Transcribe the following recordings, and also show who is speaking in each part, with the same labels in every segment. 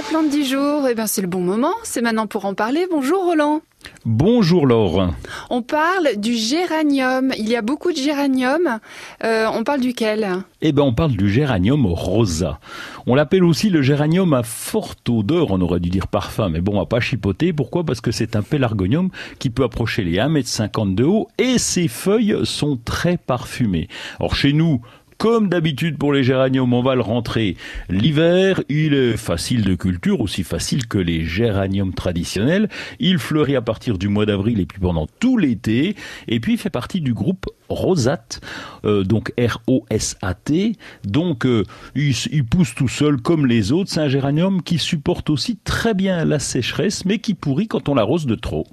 Speaker 1: La plante du jour, eh ben c'est le bon moment, c'est maintenant pour en parler. Bonjour Roland.
Speaker 2: Bonjour Laure.
Speaker 1: On parle du géranium. Il y a beaucoup de géranium. Euh, on parle duquel
Speaker 2: Eh ben, on parle du géranium rosa. On l'appelle aussi le géranium à forte odeur. On aurait dû dire parfum, mais bon, on va pas chipoter. Pourquoi? Parce que c'est un pélargonium qui peut approcher les 1m50 de haut et ses feuilles sont très parfumées. Or, chez nous, comme d'habitude pour les géraniums, on va le rentrer l'hiver. Il est facile de culture, aussi facile que les géraniums traditionnels. Il fleurit à partir du mois d'avril et puis pendant tout l'été. Et puis il fait partie du groupe Rosate, euh, donc R-O-S-A-T. Donc euh, il, pousse tout seul comme les autres. C'est un géranium qui supporte aussi très bien la sécheresse, mais qui pourrit quand on l'arrose de trop.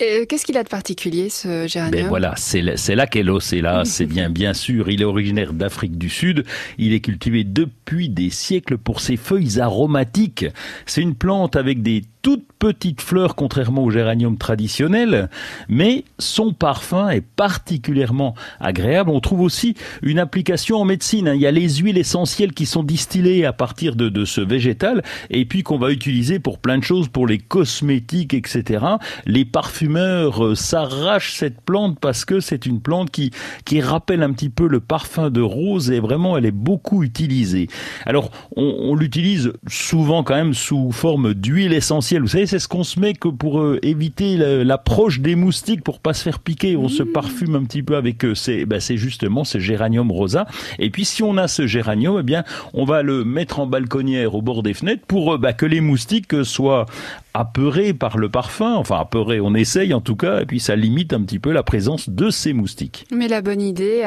Speaker 1: Euh, qu'est-ce qu'il a de particulier ce géranium?
Speaker 2: Ben voilà, c'est là qu'est l'os. Et là, c'est bien, bien sûr, il est originaire d'Afrique Afrique du Sud. Il est cultivé depuis des siècles pour ses feuilles aromatiques. C'est une plante avec des toutes petites fleurs contrairement au géranium traditionnel, mais son parfum est particulièrement agréable. On trouve aussi une application en médecine. Hein. Il y a les huiles essentielles qui sont distillées à partir de, de ce végétal et puis qu'on va utiliser pour plein de choses, pour les cosmétiques, etc. Les parfumeurs euh, s'arrachent cette plante parce que c'est une plante qui, qui rappelle un petit peu le parfum de rose et vraiment elle est beaucoup utilisée. Alors on l'utilise souvent quand même sous forme d'huile essentielle vous savez, c'est ce qu'on se met que pour euh, éviter l'approche des moustiques, pour pas se faire piquer. On se mmh. parfume un petit peu avec euh, c'est ben, c'est justement ce géranium rosa. Et puis si on a ce géranium, eh bien on va le mettre en balconnière au bord des fenêtres pour euh, bah, que les moustiques soient apeurés par le parfum. Enfin apeurés, on essaye en tout cas. Et puis ça limite un petit peu la présence de ces moustiques.
Speaker 1: Mais la bonne idée.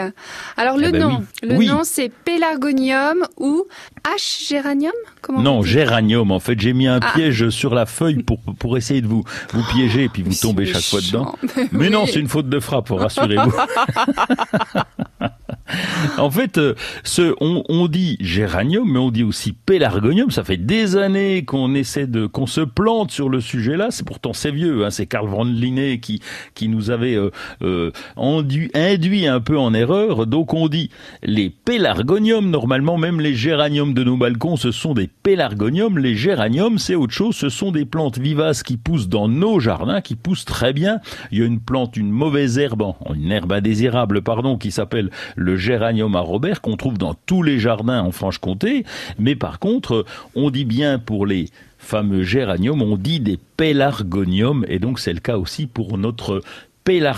Speaker 1: Alors le eh ben nom, le nom c'est pélargonium ou H géranium
Speaker 2: Non, géranium. En fait, j'ai mis un ah. piège sur la feuille pour, pour essayer de vous, vous piéger et puis vous tombez chaque fois dedans. Mais non, c'est une faute de frappe, rassurez-vous. en fait, euh, ce, on, on, dit géranium, mais on dit aussi pélargonium. Ça fait des années qu'on essaie de, qu'on se plante sur le sujet-là. C'est pourtant c'est vieux. Hein. C'est Karl von Linné qui qui nous avait euh, euh, induit un peu en erreur. Donc on dit les pélargoniums. Normalement, même les géraniums de nos balcons, ce sont des pélargoniums. Les géraniums, c'est autre chose. Ce sont des plantes vivaces qui poussent dans nos jardins, qui poussent très bien. Il y a une plante, une mauvaise herbe, une herbe indésirable, pardon, qui s'appelle le géranium à Robert qu'on trouve dans tous les jardins en Franche-Comté. Mais par contre, on dit bien pour les fameux géraniums, on dit des pélargoniums et donc c'est le cas aussi pour notre pélargonium